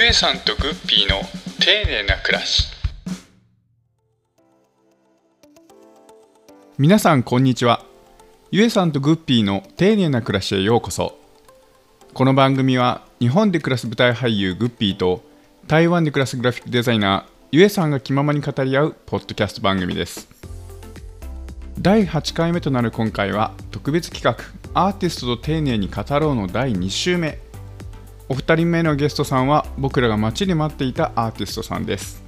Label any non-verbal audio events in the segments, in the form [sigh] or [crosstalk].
ゆえさんとグッピーの丁寧な暮らし。皆さんこんにちは。ゆえさんとグッピーの丁寧な暮らしへようこそ。この番組は日本で暮らす舞台俳優グッピーと台湾で暮らすグラフィックデザイナーゆえさんが気ままに語り合うポッドキャスト番組です。第8回目となる今回は特別企画アーティストと丁寧に語ろうの第2週目。お二人目のゲストさんは僕らが待ちに待っていたアーティストさんです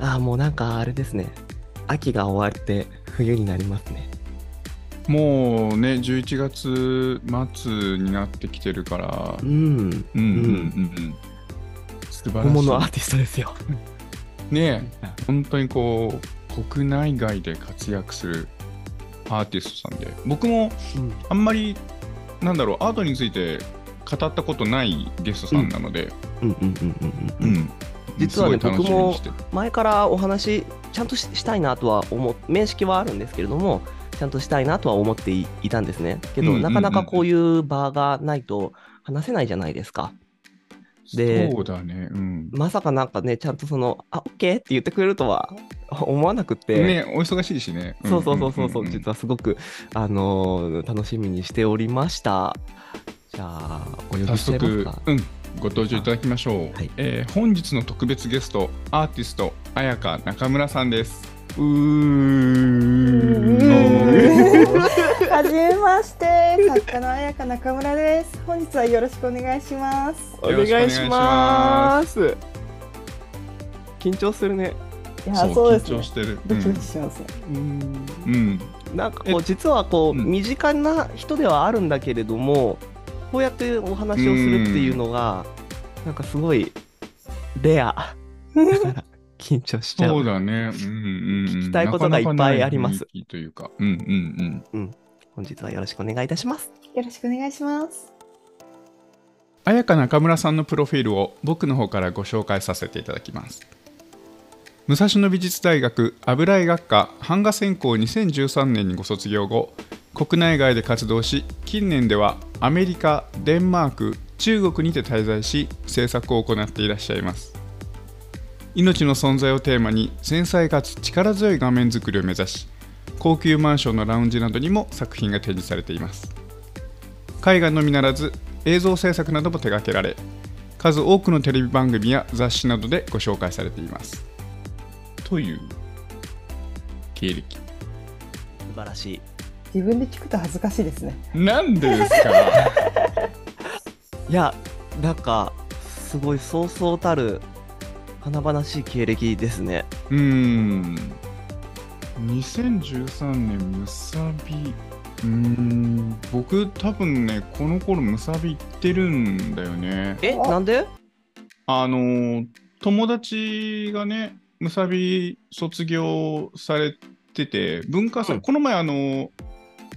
ああ、もうなんかあれですね。秋が終わって冬になりますね。もうね11月末になってきてるからうん。うんうんうんうん素晴らしい本物アーティストですよ。[laughs] ねえ本当にこう国内外で活躍するアーティストさんで僕もうん。あんまりなんだろうアートについて語ったことないゲストさんなので、うんうんうんうんうん。うん実はねすごい楽しみにしてる。前からお話ちゃんとししたいなとは思っ面識はあるんですけれどもちゃんとしたいなとは思っていいたんですね。けど、なかなかこういう場がないと話せないじゃないですか。でそうだね。うん。まさかなんかねちゃんとその「あオッケー」って言ってくれるとは [laughs] 思わなくて、ねお忙しいしね。そうそうそうそう実はすごく、あのー楽しみにしておりました。じゃあ、お呼び早しちゃいます速か。、うん、ご登場いただきましょう、はいえー本日の特別ゲストアーティスト綾香中村さんですうーはじめまして、作家の彩香中村です。本日はよろしくお願いします。お願いします緊張するね。いや、そうですね緊張し。てる、ドキドキしますね。うんなんかこう、実はこう、うん身近な人ではあるんだけれども、こうやってお話をするっていうのが、なんかすごいレア。だから緊張しちゃう。そうだね、うんうんうん、聞きたいことがいっぱいありますというか、うんうんうん。本日はよろしくお願いいたします。よろしくお願いします。綾香中村さんのプロフィールを僕の方からご紹介させていただきます武蔵野美術大学油絵学科版画専攻2013年にご卒業後国内外で活動し近年ではアメリカデンマーク中国にて滞在し制作を行っていらっしゃいます。命の存在をテーマに繊細かつ力強い画面作りを目指し高級マンションのラウンジなどにも作品が展示されています。絵画のみならず映像制作なども手掛けられ数多くのテレビ番組や雑誌などでご紹介されています。という経歴。素晴らしい。自分で聞くと恥ずかしいですね。なんでですか？[laughs] いや、なんか、すごいそうそうたる、華々しい経歴ですね。うーん2013年ムサビ。うーん僕多分ねこの頃ムサビ行ってるんだよね。え、あ。なんで？あのー友達がねムサビ卒業されてて文化祭、うん。この前あのー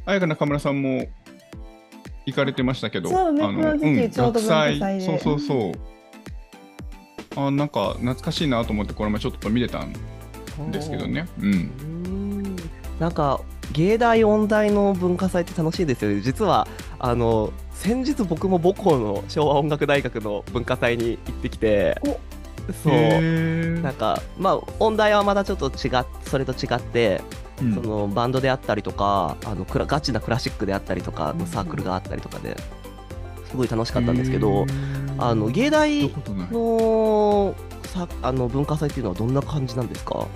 綾香中村さんも行かれてましたけどそうねあのこの時期ちょうど文化祭で。そうそうそう。あなんか懐かしいなと思ってこれもちょっと見れたんですけどね。うん。なんか、芸大音大の文化祭って楽しいですよね。実は、あの、先日僕も母校の昭和音楽大学の文化祭に行ってきて、そう。なんか、まあ、音大はまたちょっと違っ、それと違って、うん。そのバンドであったりとかあのクラガチなクラシックであったりとかのサークルがあったりとかですごい楽しかったんですけどあの芸行大のさあの文化祭っていうのはどんな感じなんですか？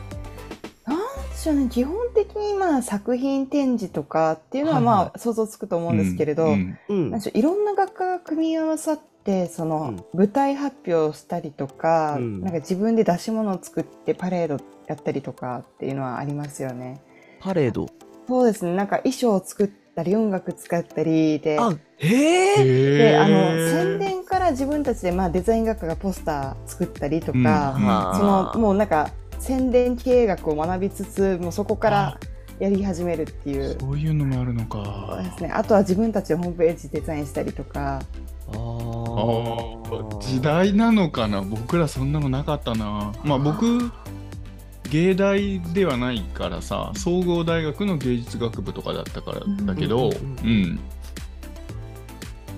なんでしょうね、基本的にまあ作品展示とかっていうのはまあ想像つくと思うんですけれど、うんうん。なんでしょういろんな学科が組み合わさってその舞台発表をしたりとか、うん。なんか自分で出し物を作ってパレードやったりとかっていうのはありますよね。パレード？そうですね。なんか衣装を作ったり音楽使ったりで。あへえであの宣伝から自分たちでまあデザイン学科がポスター作ったりとか、うんそのもうなんか宣伝経営学を学びつつもうそこからやり始めるっていう。そういうのもあるのそうかですね、あとは自分たちでホームページデザインしたりとか。ああ時代なのかな。僕らそんなのなかったな。まあ僕芸大ではないからさ総合大学の芸術学部とかだったからだけど、うんうん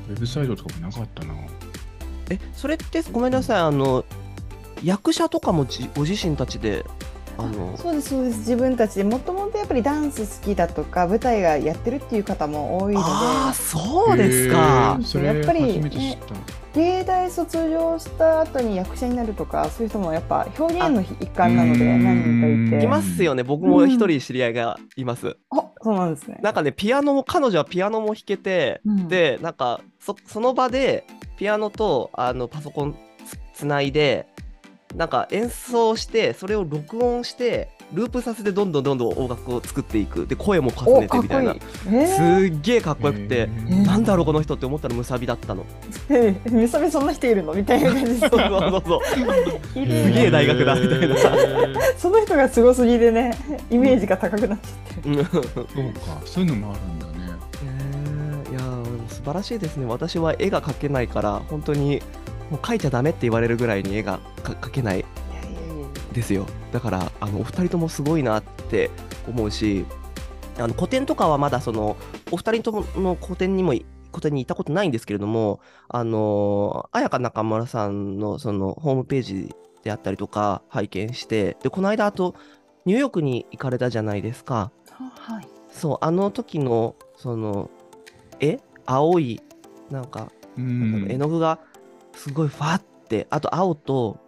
ウェブサイトとかもなかったな。えそれってごめんなさいあの役者とかもじご自身たちであのそうですそうです。自分たちでもともとやっぱりダンス好きだとか舞台がやってるっていう方も多いので。ああそうですか。やっぱり初めて知った。芸大卒業した後に役者になるとかそういう人もやっぱ表現の一環なのであ何人かいて。いますよね。僕も一人知り合いがいます、あそうなんですね。なんかねピアノも彼女はピアノも弾けて、うん。でなんかそその場でピアノとあのパソコンつつないでなんか演奏してそれを録音してループさせてどんどんどんどん音楽を作っていく。で声も重ねてみたいな。すっげえかっこよくてへーなんだろうこの人って思ったらムサビだったの。えめさめそんな人いるの？みたいな感じで [laughs] そうそうそうすげえ大学だみたいな。[laughs] その人がすごすぎでねイメージが高くなっちゃって。そうかそういうのもあるんだね。ねえいやーでも素晴らしいですね。私は絵が描けないから本当にもう描いちゃダメって言われるぐらいに絵がか描けない。ですよ。だからあのお二人ともすごいなって思うしあの個展とかはまだそのお二人ともの個展にも個展に行ったことないんですけれどもあの綾香中村さんのそのホームページであったりとか拝見してでこの間あとニューヨークに行かれたじゃないですか。はい。そうあの時のその絵青いなんかうん。絵の具がすごいファってあと青と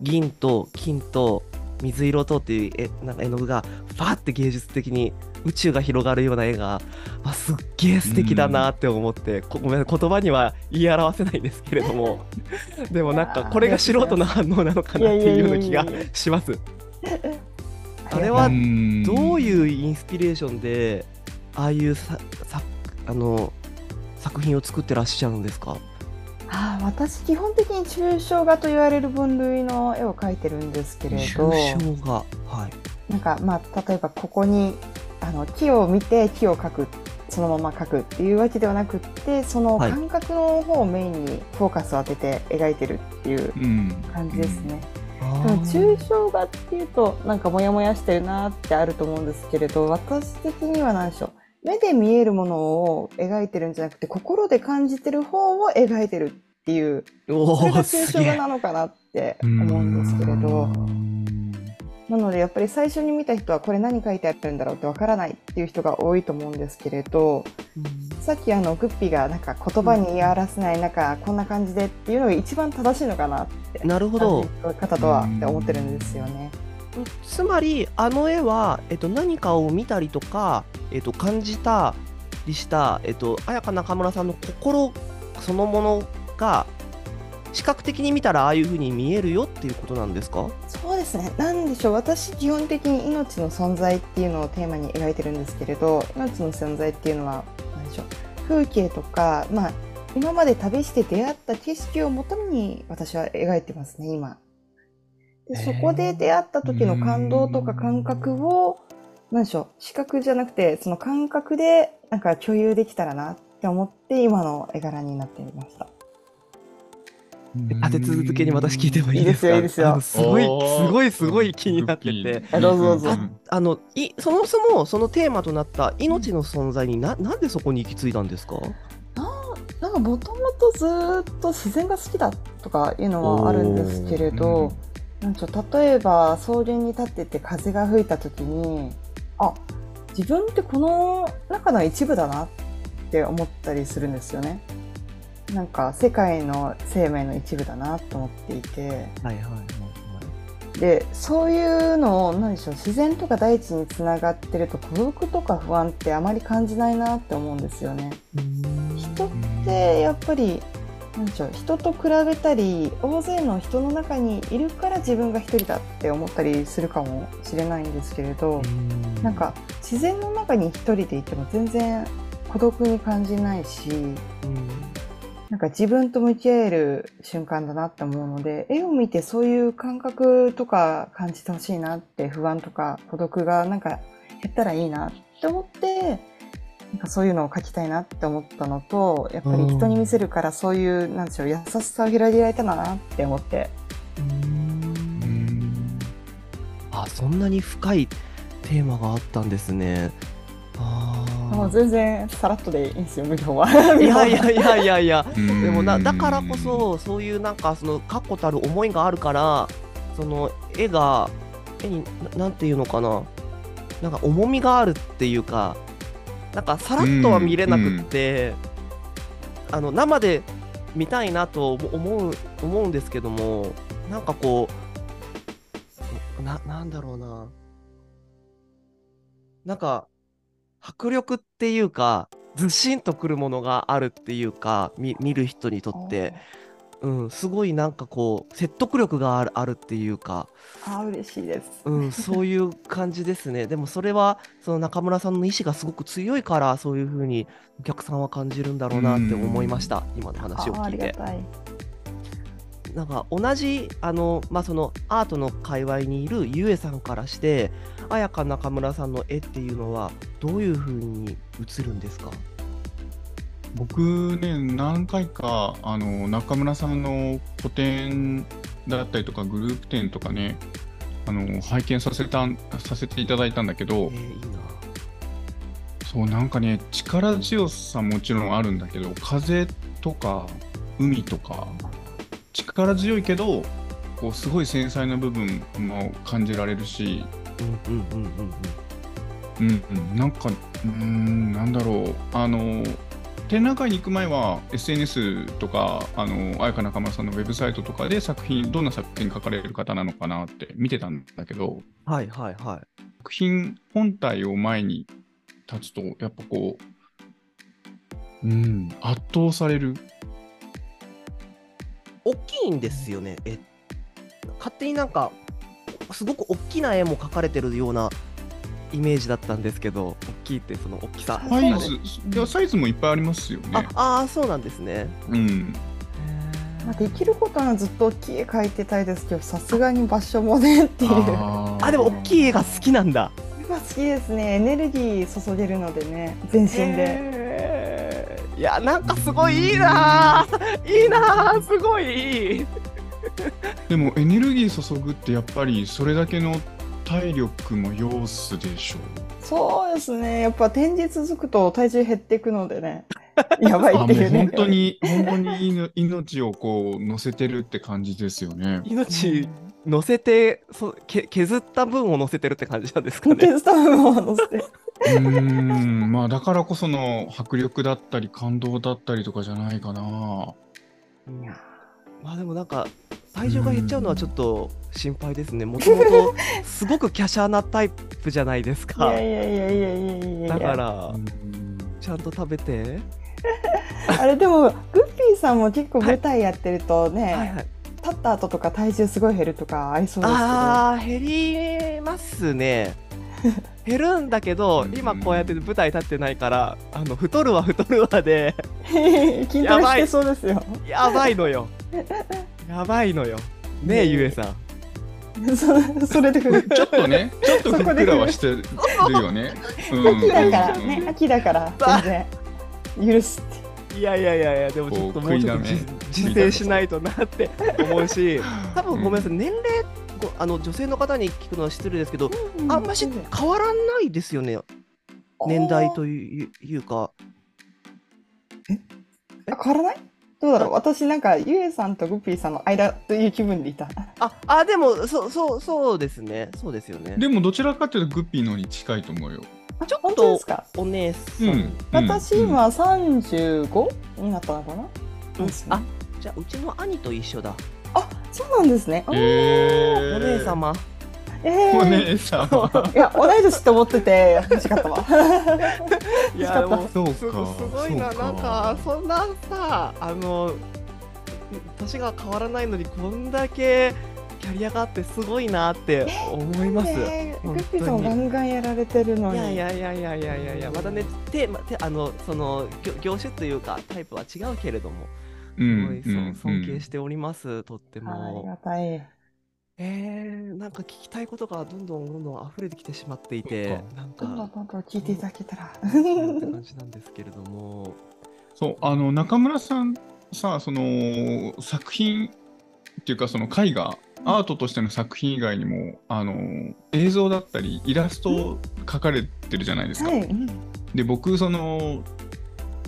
銀と金と水色とっていう絵なんか絵の具がファって芸術的に宇宙が広がるような絵があすっげえ素敵だなって思って、こごめん言葉には言い表せないんですけれども。[laughs] でもなんかこれが素人の反応なのかなっていうような気がします。あれはうん。どういうインスピレーションでああいうささあの作品を作ってらっしゃるんですか？あー私基本的に抽象画と言われる分類の絵を描いてるんですけれど抽象画。はい。なんかまあ例えばここにあの木を見て木を描くそのまま描くっていうわけではなくってそのはい。感覚の方をメインにフォーカスを当てて描いてるっていううん感じですね。あでも抽象画っていうとなんかモヤモヤしてるなってあると思うんですけれど私的には何でしょう目で見えるものを描いてるんじゃなくて心で感じてる方を描いてるっていうおそれがお抽象画なのかなって思うんですけれど。うんなのでやっぱり最初に見た人はこれ何書いてあるんだろうってわからないっていう人が多いと思うんですけれどさっきあのグッピーがなんか言葉に言い表せないなんかこんな感じでっていうのが一番正しいのかなってなるほど。方とはって思ってるんですよね。つまりあの絵は、えっと、何かを見たりとか、えっと、感じたりした、えっと、綾香中村さんの心そのものが視覚的に見たらああいう風に見えるよっていうことなんですか？そうですね。なんでしょう。私基本的に命の存在っていうのをテーマに描いてるんですけれど、命の存在っていうのは何でしょう。風景とか、まあ今まで旅して出会った景色をもとに私は描いてますね。今。でそこで出会った時の感動とか感覚を何でしょう。視覚じゃなくてその感覚でなんか共有できたらなって思って今の絵柄になってみました。立て続けに私聞いてもいいですか？いいですよいいですごいすごいすごい気になって。てあどうぞどうぞ。んあのいそもそもそのテーマとなった命の存在にななんでそこに行き着いたんですか？なんかもともとずーっと自然が好きだとかいうのはあるんですけれど、なんか例えば草原に立ってて風が吹いた時にあ自分ってこの中の一部だなって思ったりするんですよね。なんか世界の生命の一部だなと思っていてはいはいはいでそういうのを何でしょう自然とか大地につながってると孤独とか不安ってあまり感じないなって思うんですよね。人ってやっぱりなんでしょう人と比べたり大勢の人の中にいるから自分が一人だって思ったりするかもしれないんですけれどなんか自然の中に一人でいても全然孤独に感じないしなんか自分と向き合える瞬間だなって思うので絵を見てそういう感覚とか感じてほしいなって不安とか孤独がなんか減ったらいいなって思ってなんかそういうのを描きたいなって思ったのとやっぱり人に見せるからそういうなんでしょう優しさを広げられたらなって思って。うん。あそんなに深いテーマがあったんですね。もう全然さらっとでいいんですよ、無料は。いやいやいやいやいや。ででもなだからこそそういうなんかその確固たる思いがあるからその絵が絵にななんていうのかな。なんか重みがあるっていうかなんかさらっとは見れなくって、あの生で見たいなと思う思うんですけどもなんかこうななんだろうな。なんか迫力っていうかずしんとくるものがあるっていうか見見る人にとって、うん、すごいなんかこう説得力があるあるっていうか、あー嬉しいです。うん、そういう感じですねでもそれはその中村さんの意志がすごく強いからそういう風にお客さんは感じるんだろうなって思いました今のあ話を聞いて。りがたい。なんか同じあの、まあ、そのアートの界隈にいるゆえさんからして綾香中村さんの絵っていうのはどういう風に映るんですか？僕ね何回かあの中村さんの個展だったりとかグループ展とかねあの拝見させたんさせていただいたんだけえどー、いいな。そうなんかね力強さもちろんあるんだけど風とか海とか力強いけどこうすごい繊細な部分も感じられるし、うんうんうんうんうん。うんうん、なんかうーんなんだろうあの展覧会に行く前は SNS とかあの綾香中村さんのウェブサイトとかで作品どんな作品描かれる方なのかなって見てたんだけどはいはいはい。作品本体を前に立つとやっぱこう、うん、圧倒される。大きいんですよね。絵勝手になんかすごく大きな絵も描かれてるようなイメージだったんですけど大きいってその大きさ。サイズ。い。やサイズもいっぱいありますよあね。あーそうなんですね。うん、まあ、できることはずっと大きい絵描いてたいですけど、さすがに場所もねっていう。あー。あでも大きい絵が好きなんだ。今好きですね。エネルギー注げるのでね、全身で。へー。いやなんかすごいいいなー。いいなーすごい。でもエネルギー注ぐってやっぱりそれだけの体力も要すでしょそうですね。やっぱ展示続くと体重減っていくのでね。[laughs] やばいっていうね。本当に本当に命命をこう乗せてるって感じですよね。命乗せてそけ削った分を乗せてるって感じなんですかね削った部分を乗せて。うーんまあだからこその迫力だったり感動だったりとかじゃないかな。まあでもなんか体重が減っちゃうのはちょっと心配ですね。もともとすごく華奢なタイプじゃないですいか。[laughs] やいやいやいやいやいやだからうんちゃんと食べて。[laughs] あれでもグッピーさんも結構舞台やってるとね、はいはい。立った後とか体重すごい減るとかありそうですけどああ減りますね。[laughs] 減るんだけどうん今こうやって舞台立ってないからあの太るわ太るわで筋トレしてそうですよやばいのよ。やばいのよ。ねえゆえさん。そ [laughs] それでちょっとねちょっとふっくらはしてるよ [laughs] ね。うん。秋だからうん。ね秋だから全然許すって。いやいやいやいやでもちょっともうちょっと自制しないとなって思うし [laughs] 多分ごめんなさい、年齢ごあの女性の方に聞くのは失礼ですけど、あんまし変わらないですよね。年代といういうか。あ変わらない？どうだろう。私なんかゆえさんとグッピーさんの間という気分でいた。ああでもそそうそうですね。そうですよね。でもどちらかというとグッピーのに近いと思うよ。ちょっ本当でとすか？お姉さん、うん、うん。私今35になったのかな、うん。ですねあじゃあうちの兄と一緒だ。あそうなんですね。えー、お姉様えー。お姉様。いや同い年って思ってて欲しかったわ。いやでもそうかすすごいななんかそんなさあの年が変わらないのにこんだけキャリアがあってすごいなって思います。ねグ本当に。ッピーさんもガンガンやられてるのに。いやいやいやいやいやいやいやまたねテーマてあのその業業種というかタイプは違うけれどもうすごい、そんうん。尊敬しております、とってありがも。たいえー、なんか聞きたいことがどんどんどんどん溢れてきてしまっていてなんどんどんかどんどん聞いていただけたら。って感じなんですけれども。そうあの中村さんさその作品っていうかその絵画アートとしての作品以外にもあの映像だったりイラストを描かれてるじゃないですか。はい。で僕その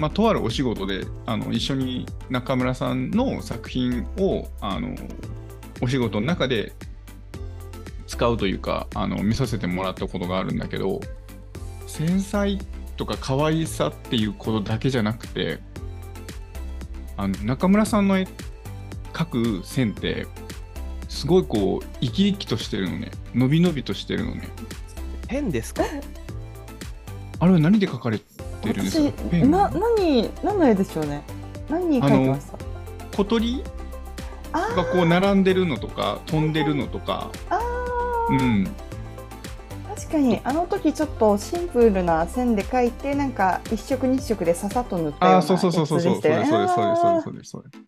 まあ、とあるお仕事であの一緒に中村さんの作品をあのお仕事の中で使うというかあの見させてもらったことがあるんだけど繊細とか可愛さっていうことだけじゃなくてあの中村さんの描く線ってすごいこう生き生きとしてるのね。伸び伸びとしてるのね。変ですか？あれは何で描かれてるんですか？私な何何の絵でしょうね。何に描いてました？小鳥？あがこう並んでるのとか飛んでるのとか。あうーん。確かにあの時ちょっとシンプルな線で描いてなんか一色二色でささっと塗ったようなああそうそうそうそうそう。そうですそうですそうですそうですそうですそうです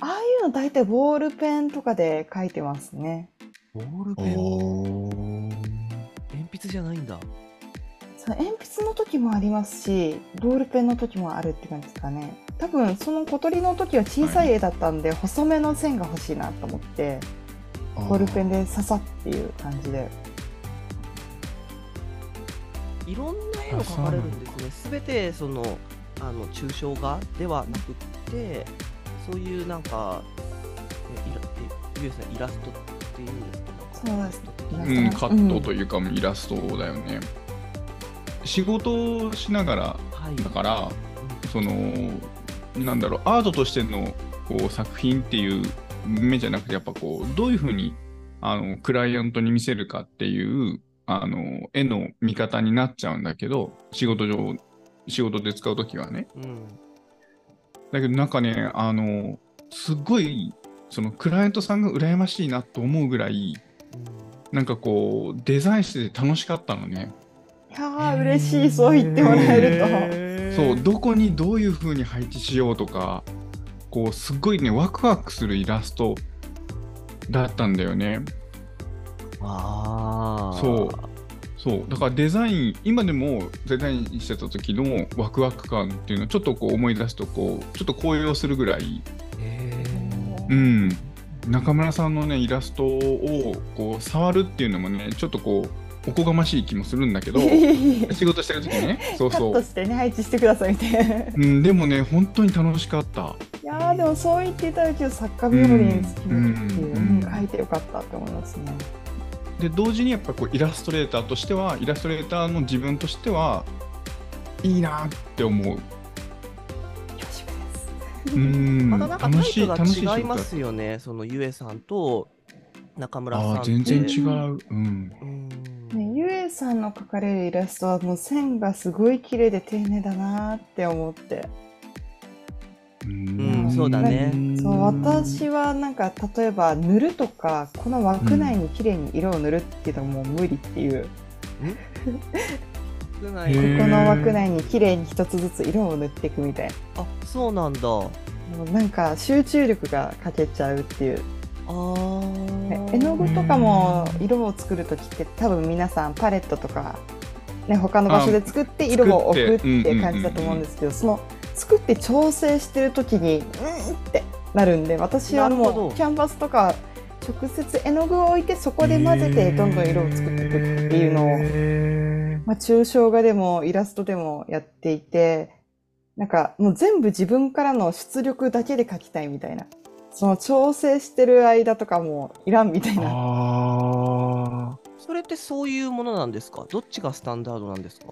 ああいうの大体ボールペンとかで描いてますね。ボールペン。お鉛筆じゃないんだその鉛筆の時もありますしボールペンの時もあるって感じですかね。多分その小鳥の時は小さい絵だったんで、細めの線が欲しいなと思ってボールペンでささっていう感じで。いろんな絵を描かれるんですね。すべてそのあの抽象画ではなくって、そういうなんかえイラえゆうさんイラストっていうんですか？そうです。うん、カットというかイラストだよね、仕事をしながらはい。だからそのなんだろうアートとしてのこう作品っていう目じゃなくてやっぱこうどういうふうにあのクライアントに見せるかっていうあの絵の見方になっちゃうんだけど仕事上仕事で使う時はねうん。うん。だけどなんかねあのすごいそのクライアントさんが羨ましいなと思うぐらいなんかこうデザインしてて楽しかったのねいやー嬉しいそう言ってもらえると。そうどこにどういう風に配置しようとかこうすっごいねワクワクするイラストだったんだよね。ああ。そう。そう。だからデザイン今でもデザインしてた時のワクワク感っていうのをちょっとこう思い出すとこうちょっと高揚するぐらい。へうん。中村さんのねイラストをこう触るっていうのもねちょっとこうおこがましい気もするんだけど [laughs] 仕事してる時にねそうカットそう、してね配置してくださいみたいな。いうん、でもね本当に楽しかったやーでもそう言っていただけると作家日和につきめくっていう、書いてよかったって思いますね。で同時にやっぱこうイラストレーターとしてはイラストレーターの自分としてはいいなって思う恐縮です。うんまたなんかタ楽しいイプ楽しいが違いますよね。そのゆえさんと中村さんああって。全然違ううんうん。ね、ゆえさんの描かれるイラストはもう線がすごい綺麗で丁寧だなーって思って。うんそうだねそう私はなんか例えば塗るとかこの枠内に綺麗に色を塗るっていうのはもう無理っていう、少ないへーここの枠内に綺麗に一つずつ色を塗っていくみたいなあ、そうなんだ。あもうなんか集中力が欠けちゃうっていう。絵の具とかも色を作る時って多分皆さんパレットとか、ね、他の場所で作って色を置くっていう感じだと思うんですけどその作って調整してる時にうんってなるんで私はもうキャンバスとか直接絵の具を置いてそこで混ぜてどんどん色を作っていくっていうのを、まあ、抽象画でもイラストでもやっていてなんかもう全部自分からの出力だけで描きたいみたいなその調整してる間とかもいらんみたいな。あそれってそういうものなんですか？どっちがスタンダードなんですか？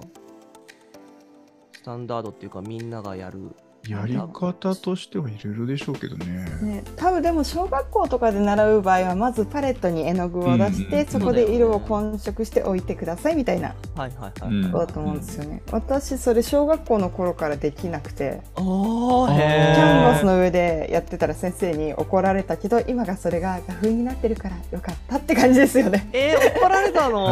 スタンダードっていうかみんながやる。ーやり方としてはいろいろでしょうけどね。ね、多分でも小学校とかで習う場合はまずパレットに絵の具を出して、うんうんそこで色を混色して置いてくださいみたいなはいはいはい。うんことだと思うんですよね、私それ小学校の頃からできなくて。ああ、あー。キへャンバスの上でやってたら先生に怒られたけど今がそれが画風になってるからよかったって感じですよね。えー、怒られたの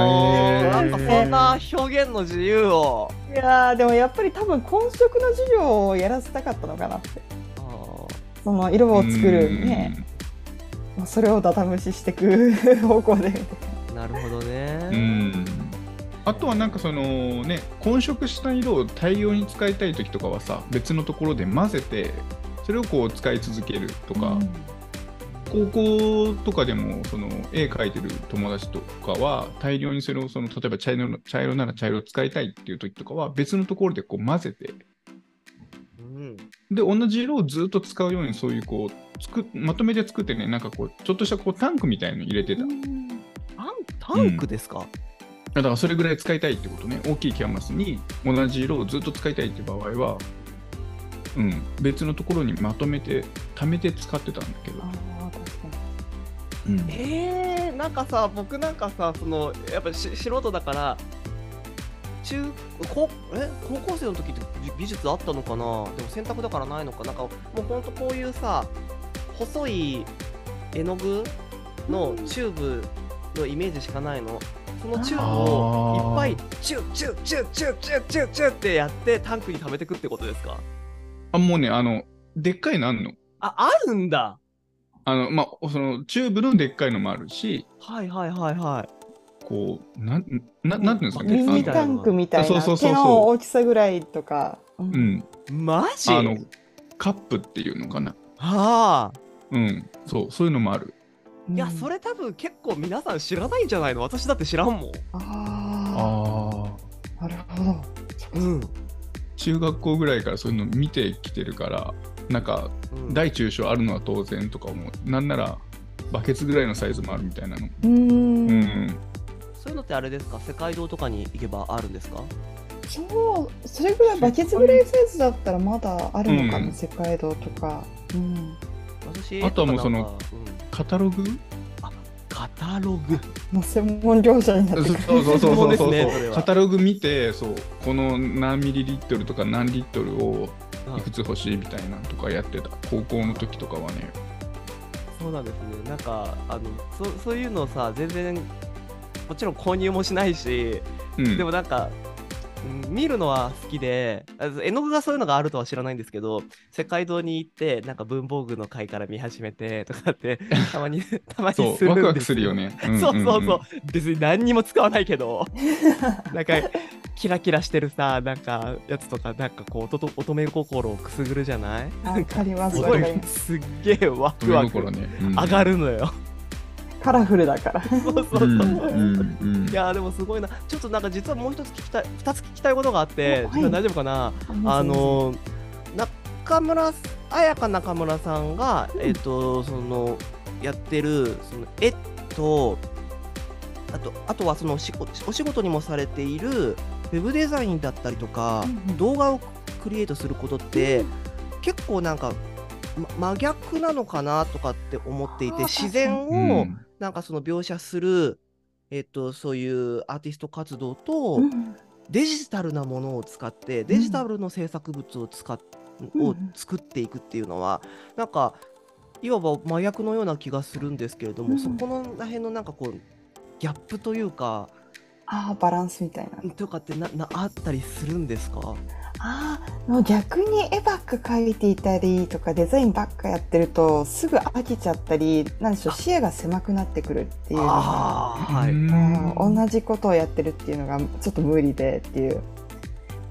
なんかそんな表現の自由を。いやーでもやっぱり多分混色の授業をやらせたかったのかなって。その色を作るうん。ねまあそれをダダ蒸ししていく [laughs] 方向で。なるほどね。うん。あとはなんかそのね混色した色を大量に使いたい時とかはさ別のところで混ぜてそれをこう使い続けるとか、高校とかでもその絵描いてる友達とかは大量にそれをその例えば茶色の茶色なら茶色を使いたいっていう時とかは別のところでこう混ぜてうん。で同じ色をずっと使うようにそういうこうつくまとめて作ってねなんかこうちょっとしたこうタンクみたいの入れてた、だタンタンクですか、からそれぐらい使いたいってことね。大きいキャンバスに同じ色をずっと使いたいって場合はうん。別のところにまとめて貯めて使ってたんだけど。うん。えー、なんかさ僕なんかさそのやっぱし素人だから中高え？高校生の時って技技術あったのかな？でも選択だからないのか？なんかもうほんとこういうさ細い絵の具のチューブのイメージしかないの。そのチューブをいっぱいチューチューチューチューチューチューチューってやってタンクに溜めてくってことですか？あもうねあのでっかいのあんの。ああるんだ。あのまあそのチューブのでっかいのもあるしはいはいはいはい。こうなんななんていうんですかミニタンクみたいなそうそうそうそう。手の大きさぐらいとか。うん。マジ？あのカップっていうのかな。はあ。うん。そうそういうのもある。いや、それ多分結構皆さん知らないんじゃないの？私だって知らんもん。ああああ、なるほど。うん。中学校ぐらいからそういうの見てきてるからなんかうん、大中小あるのは当然とか思う。なんならバケツぐらいのサイズもあるみたいなの。うーん。うん。そういうのってあれですか？世界堂とかに行けばあるんですか？そう、それぐらいバケツぐらいサイズだったらまだあるのかな、うん。世界堂とか。うん。私あとはもうそのカタログカタログ。もう専門業者になってくる。そうそうそうそうそうカタログ見てそうこの何ミリリットルとか何リットルをいくつ欲しいみたいなのとかやってた高校の時とかはねそうなんですね。なんか、あの、そそういうのさ、全然、もちろん購入もしないし、うんでもなんか、うん見るのは好きで、あ絵の具がそういうのがあるとは知らないんですけど、世界堂に行って、なんか文房具の回から見始めてとかって、[laughs] たまに、たまにするんですそうワクワクするよ。ね、んんんそうそうそう。別に何にも使わないけど、[laughs] なんか、キラキラしてるさ、なんか、やつとか、なんかこう、乙乙女心をくすぐるじゃない？わかります。すっげえワクワク心ね、うん上がるのよ。カラフルだから。そうそうそう。うんうんうんいやーでもすごいな。ちょっとなんか実はもう一つ聞きたい、二つ聞きたいことがあって、おはい大丈夫かな？あのー、中村彩香中村さんが、うんえっ、とそのやってるその絵とあとあとはそのお仕事お仕事にもされているウェブデザインだったりとか、うんうん動画をクリエイトすることって、結構なんか、ま真逆なのかなとかって思っていて自然うをんなんかその描写する、えっと、そういうアーティスト活動と、うん。デジタルなものを使ってデジタルの制作物を使っ、うん。を作っていくっていうのはなんかいわば麻薬のような気がするんですけれども、うん。そこのら辺のなんかこうギャップというかああ、バランスみたいな。とかってななあったりするんですか？ああ、もう逆に絵ばっか描いていたりとかデザインばっかやってるとすぐ飽きちゃったり、なんでしょう、視野が狭くなってくるっていうのが。はい、同じことをやってるっていうのがちょっと無理でっていう。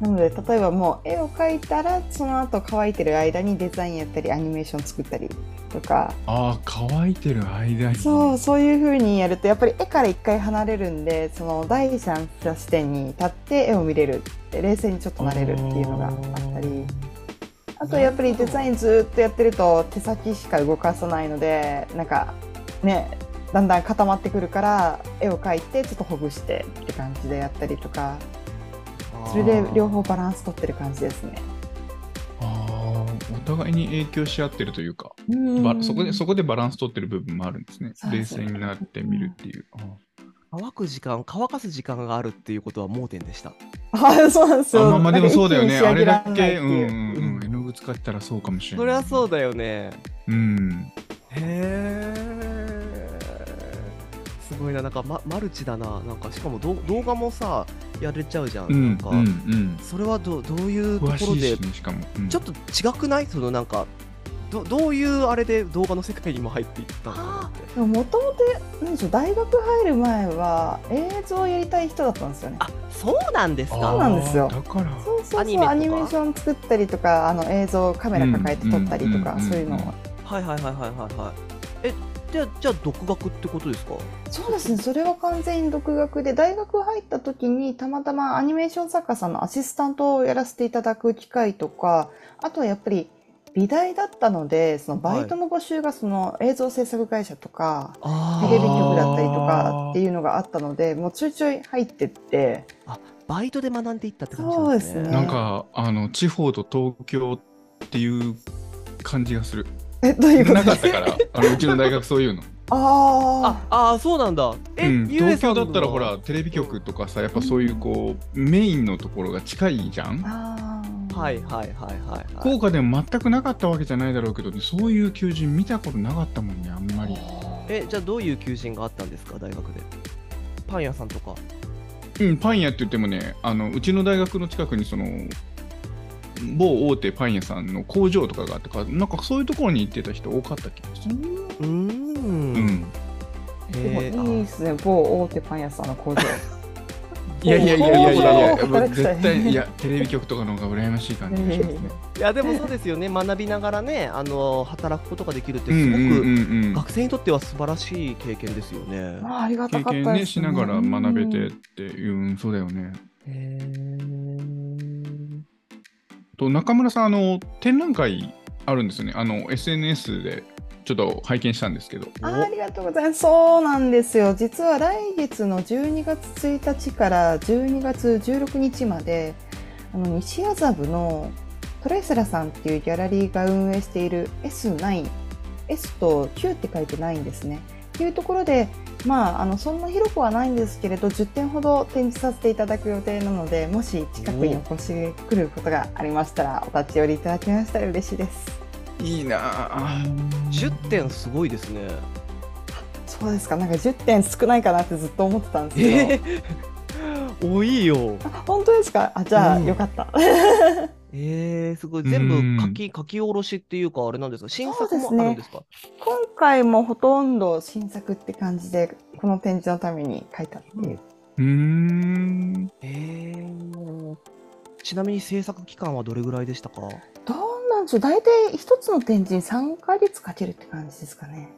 なので例えばもう絵を描いたらその後乾いてる間にデザインやったりアニメーション作ったりとか。ああ乾いてる間に。そうそういう風にやるとやっぱり絵から一回離れるんでその第三者視点に立って絵を見れる冷静にちょっとなれるっていうのがあったり。あとやっぱりデザインずっとやってると手先しか動かさないのでなんかねだんだん固まってくるから絵を描いてちょっとほぐしてって感じでやったりとかそれで両方バランス取ってる感じですね。お互いに影響し合ってるというか、うそこでそこでバランス取ってる部分もあるんですね。そうそう。冷静になってみるっていう、あ乾く時間乾かす時間があるっていうことは盲点でした。あそうなんですよ。あまあまあでもそうだよね。あれだんないっていう。けうんうんうん。絵の具使ったらそうかもしれない。それはそうだよね。うん。へえすごいな。なんか、ま、マルチだな。なんかしかもど動画もさやれちゃうじゃん,、うんなんか、うんうん。それはどどういうところでねしかも、うん。ちょっと違くない？そのなんかどどういうあれで動画の世界にも入っていったのかなもともとなんでしょう大学入る前は映像をやりたい人だったんですよね。あそうなんですそうかなんですよ。だから。そうそうそうアニメとか？アニメーション作ったりとかあの映像カメラ抱えて撮ったりとか、うんそういうのを、うんはいはいはいはいはいはい。えじゃあじゃあ独学ってことですか？そうですね、それは完全に独学で、大学入った時にたまたまアニメーション作家さんのアシスタントをやらせていただく機会とか、あとはやっぱり美大だったので、そのバイトの募集がその映像制作会社とか、あテレビ局だったりとかっていうのがあったので、もうちょいちょい入ってって、バイトで学んでいったって感じなんですね。そうですね。なんかあの地方と東京っていう感じがするえ、どういうこと？なかったから。[laughs] あのうちの大学そういうの、あああそうなんだ。え、うん、東京だったらほらテレビ局とかさやっぱそういうこうメインのところが近いじゃん。あ、ああ。はいはいはいはい。はい福岡でも全くなかったわけじゃないだろうけど、ね、そういう求人見たことなかったもんねあんまり。えじゃあどういう求人があったんですか？大学で。パン屋さんとか。うんパン屋って言ってもねあのうちの大学の近くにその某大手パン屋さんの工場とかがあってかなんかそういうところに行ってた人多かった気がする。うーん。うん。でもへー。いいですね、某大手パン屋さんの工場。[laughs] いやいやいやいやいや。いや絶対いやテレビ局とかの方が羨ましい感じがしますね。いやでもそうですよね。学びながらねあの働くことができるってすごく、うんうんうん。うん学生にとっては素晴らしい経験ですよね。ああありがた経かったです、験ねしながら学べてっうんていう、うんそうだよね。へと中村さんあの展覧会あるんですよねあの SNS でちょっと拝見したんですけどありがとうございます。そうなんですよ。実は来月の12月1日から12月16日まで、あの西麻布のトレスラさんっていうギャラリーが運営している S9、S と9って書いてないんですね。っていうところで、まあ、あのそんな広くはないんですけれど、10点ほど展示させていただく予定なので、もし近くにお越し来ることがありましたら、お立ち寄りいただきましたら嬉しいです。いいなあ10点すごいですね。そうですか、なんか10点少ないかなってずっと思ってたんですけど。えー、[laughs] 多いよ。あ本当ですか？あじゃあ、うんよかった。えー、すごい。全部書き書き下ろしっていうかあれなんですか？新作もあるんですか？今回もほとんど新作って感じで、この展示のために書いたっていう。うーん。えー、ちなみに制作期間はどれぐらいでしたか？どうなんでしょう。大体一つの展示に3ヶ月かけるって感じですかね。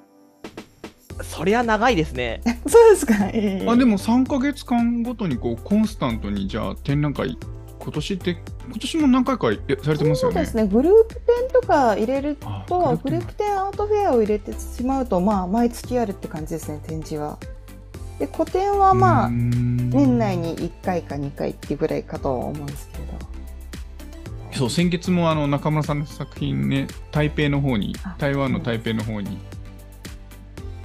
そりゃ長いですね。[laughs] そうですか、ええあでも3か月間ごとにこうコンスタントにじゃあ展覧会今年って今年も何回かやされてますよね。そうですね、グループ展とか入れるあと、グルー展。プ展アートフェアを入れてしまうと、まあ、毎月あるって感じですね、展示は。で、個展はまあ、年年内に1回か2回っていうぐらいかとは思うんですけれど。そう先月もあの中村さんの作品ね台北の方にあ台湾の台北の方に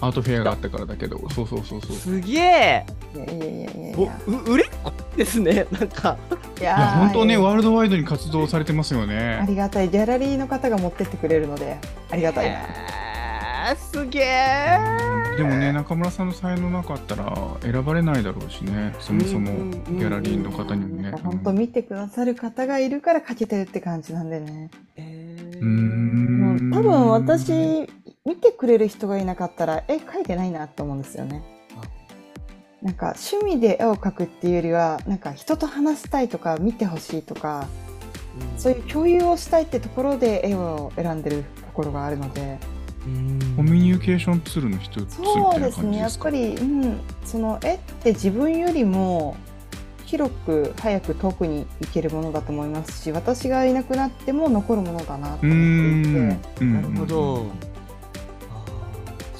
アートフェアがあったからだけど。そうそうそうそう。すげえ。いやいやいやいや。いおや。う売れっ子ですね。なんか。いやいや本当ねーワールドワイドに活動されてますよあねりがたい。ギャラリーの方が持ってってくれるのでありがたい。な。えー、すげえ。でもね中村さんの才能なかったら選ばれないだろうしね。そもそもギャラリーの方にもね。本当見てくださる方がいるからかけてるって感じなんでね。えー。うーん。多分私見てくれる人がいなかったら絵描いてないなと思うんですよね。なんか趣味で絵を描くっていうよりはなんか人と話したいとか見てほしいとかそういう共有をしたいってところで絵を選んでるところがあるので。うん。コミュニケーションツールの一つみたそいうなですね。やっぱり、うん、その絵って自分よりも広く早く遠くに行けるものだと思いますし私がいなくなっても残るものだなと思っていん。てななるほど。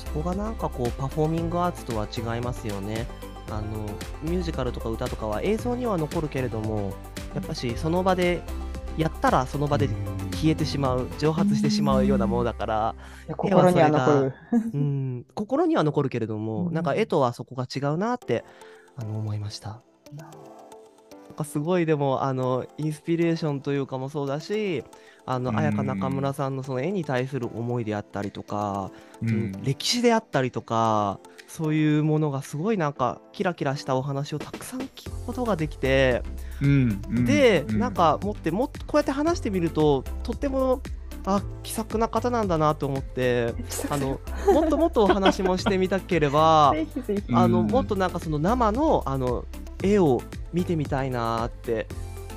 こがなんかこうパフォーミングアーツとは違いますよね。あのミュージカルとか歌とかは映像には残るけれどもやっぱしその場でやったらその場で消えてしまう蒸発してしまうようなものだから、心には残る。うん、心には残るけれども、うんなんか絵とはそこが違うなってあの思いました。なんかすごいでもあのインスピレーションというかもそうだしあのうん綾香中村さんのその絵に対する思いであったりとか、うん。うん歴史であったりとかそういうものがすごいなんかキラキラしたお話をたくさん聞くことができて、うんうんで、うなんか持ってもっとこうやって話してみるととってもあ気さくな方なんだなと思ってあのもっともっとお話もしてみたければぜひぜひ。うん。あのもっとなんかその生のあの絵を見てみたいなって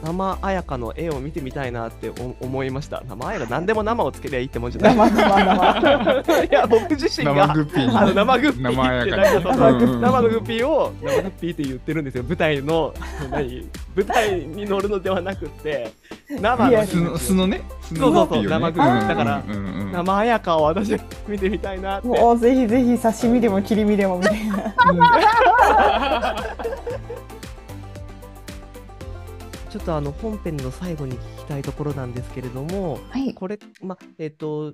生綾香の絵を見てみたいなってお思いました。生綾香何でも生をつけりゃいいってもんじゃない。生生生。[laughs] いや僕自身生がグッピーあの生グッピーって香なんかそのうんうんうん。生のグッピーを生グッピーって言ってるんですよ。舞台の何？舞台に乗るのではなくって生の。素の素のね。素そうそうそうグッピーをね。生グッピー。うんだからうんうん。うん生綾香を私見てみたいなって。もうぜひぜひ刺身でも切り身でもみたいな。[laughs] ちょっとあの本編の最後に聞きたいところなんですけれどもはい。これまえっ、と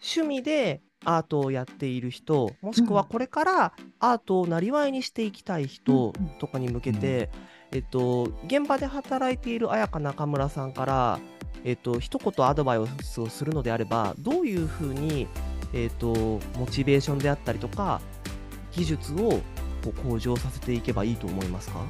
趣味でアートをやっている人もしくはうん。これからアートをなりわいにしていきたい人とかに向けて、えっと現場で働いている綾香中村さんからえっと一言アドバイスをするのであればどういうふうにえっとモチベーションであったりとか技術をこう向上させていけばいいと思いますか？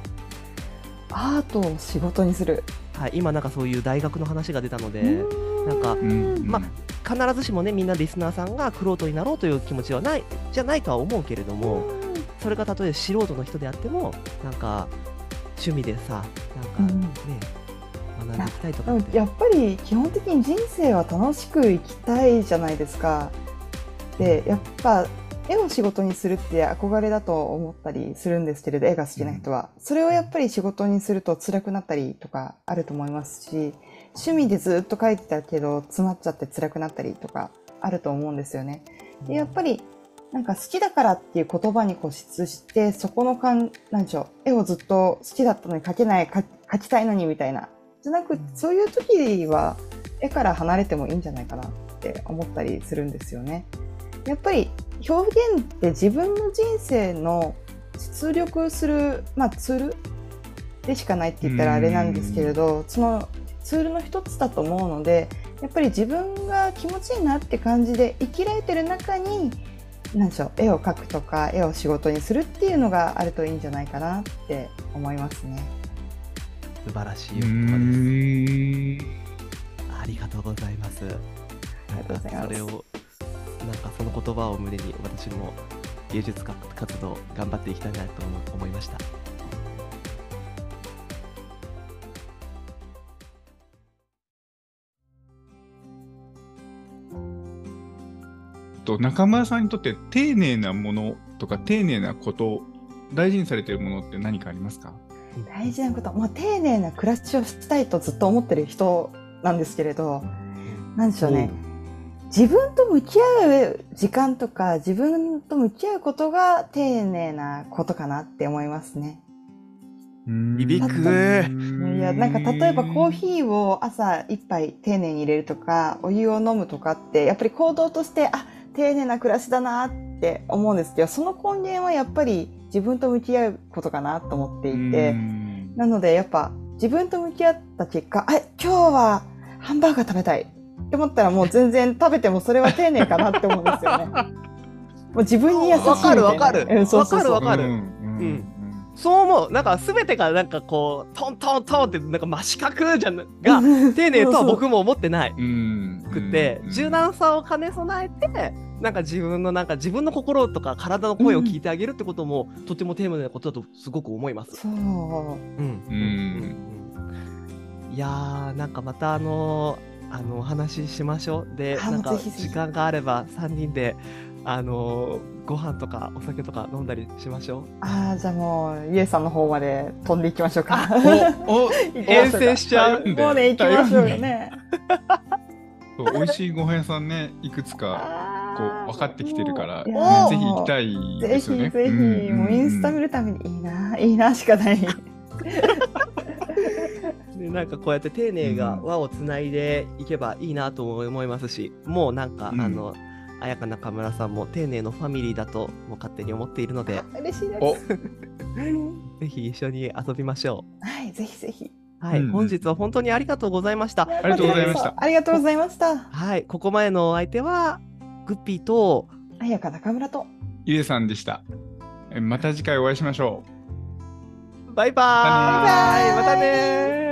アートを仕事にする。はい、今なんかそういう大学の話が出たので、うなんかうん。うんま必ずしもねみんなリスナーさんがクロートになろうという気持ちはないじゃないとは思うけれども、それがたとえ素人の人であってもなんか趣味でさなんかね、学んでいきたいとでかって。もやっぱり基本的に人生は楽しく生きたいじゃないですか。でやっぱ絵を仕事にするって憧れだと思ったりするんですけれど絵が好きな人は、それをやっぱり仕事にすると辛くなったりとかあると思いますし趣味でずっと描いてたけど詰まっちゃって辛くなったりとかあると思うんですよね。でやっぱりなんか好きだからっていう言葉に固執してそこの感なんでしょう絵をずっと好きだったのに描けない描描きたいのにみたいな。じゃなくそういう時は絵から離れてもいいんじゃないかなって思ったりするんですよね。やっぱり表現って自分の人生の出力する、まあ、ツールでしかないって言ったらあれなんですけれどそのツールの一つだと思うのでやっぱり自分が気持ちいいなって感じで生きられてる中に何でしょう絵を描くとか絵を仕事にするっていうのがあるといいんじゃないかなって思いますね。素晴らしいおう言葉です。ありがとうございます。ありがとうございますそれをなんかその言葉を胸に私も芸術家活動頑張っていきたいなと思思いました。と中村さんにとって丁寧なものとか丁寧なこと大事にされているものって何かありますか？大事なこと、まあ、丁寧な暮らしをしたいとずっと思ってる人なんですけれどなんでしょうね自分と向き合う時間とか自分と向き合うことが丁寧なことかなって思いますね。響くいやなんか例えばコーヒーを朝一杯丁寧に入れるとかお湯を飲むとかってやっぱり行動としてあ丁寧な暮らしだなって思うんですけどその根源はやっぱり自分と向き合うことかなと思っていてなのでやっぱ自分と向き合った結果あ今日はハンバーガー食べたいって思ったらもう全然食べてもそれは丁寧かなって思うんですよね。[laughs] もう自分に優しいみたいな。わかるわかる。わかるわかる。うんうんそう思う。なんか全てがなんかこうトントントンってなんか真四角じゃなが [laughs] 丁寧とは僕も思ってない。うんくて柔軟さを兼ね備えてなんか自分のなんか自分の心とか体の声を聞いてあげるってことも、とても丁寧なことだとすごく思います。そう。うんうん。いやーなんかまたあのーあのお話ししましょうであなんかぜひぜひ時間があれば3人であのーご飯とかお酒とか飲んだりしましょう。ああ、じゃあもう、ゆえさんの方まで飛んでいきましょうか。おお [laughs] 遠征しちゃうもうね、行きましょうよね。そう美味しいご飯屋さんねいくつかこう分かってきてるから、ぜひ行きたいぜですよね。ひぜひ、もうインスタ見るためにいいな、いいなしかない。でなんかこうやって丁寧がうん輪をつないでいけばいいなと思いますし、もうなんか、うんあの綾香中村さんも丁寧のファミリーだともう勝手に思っているので嬉しいでおす。[laughs] ぜひ一緒に遊びましょはい、ぜひぜひ。う。はい、うん本日は本当にありがとうございました。ありがとうございましたありがとうございました。はい、ここまでのお相手はグッピーと綾香中村と。ゆえさんでした。えまた次回お会いしましょう。バイバーイバイバーイまたねー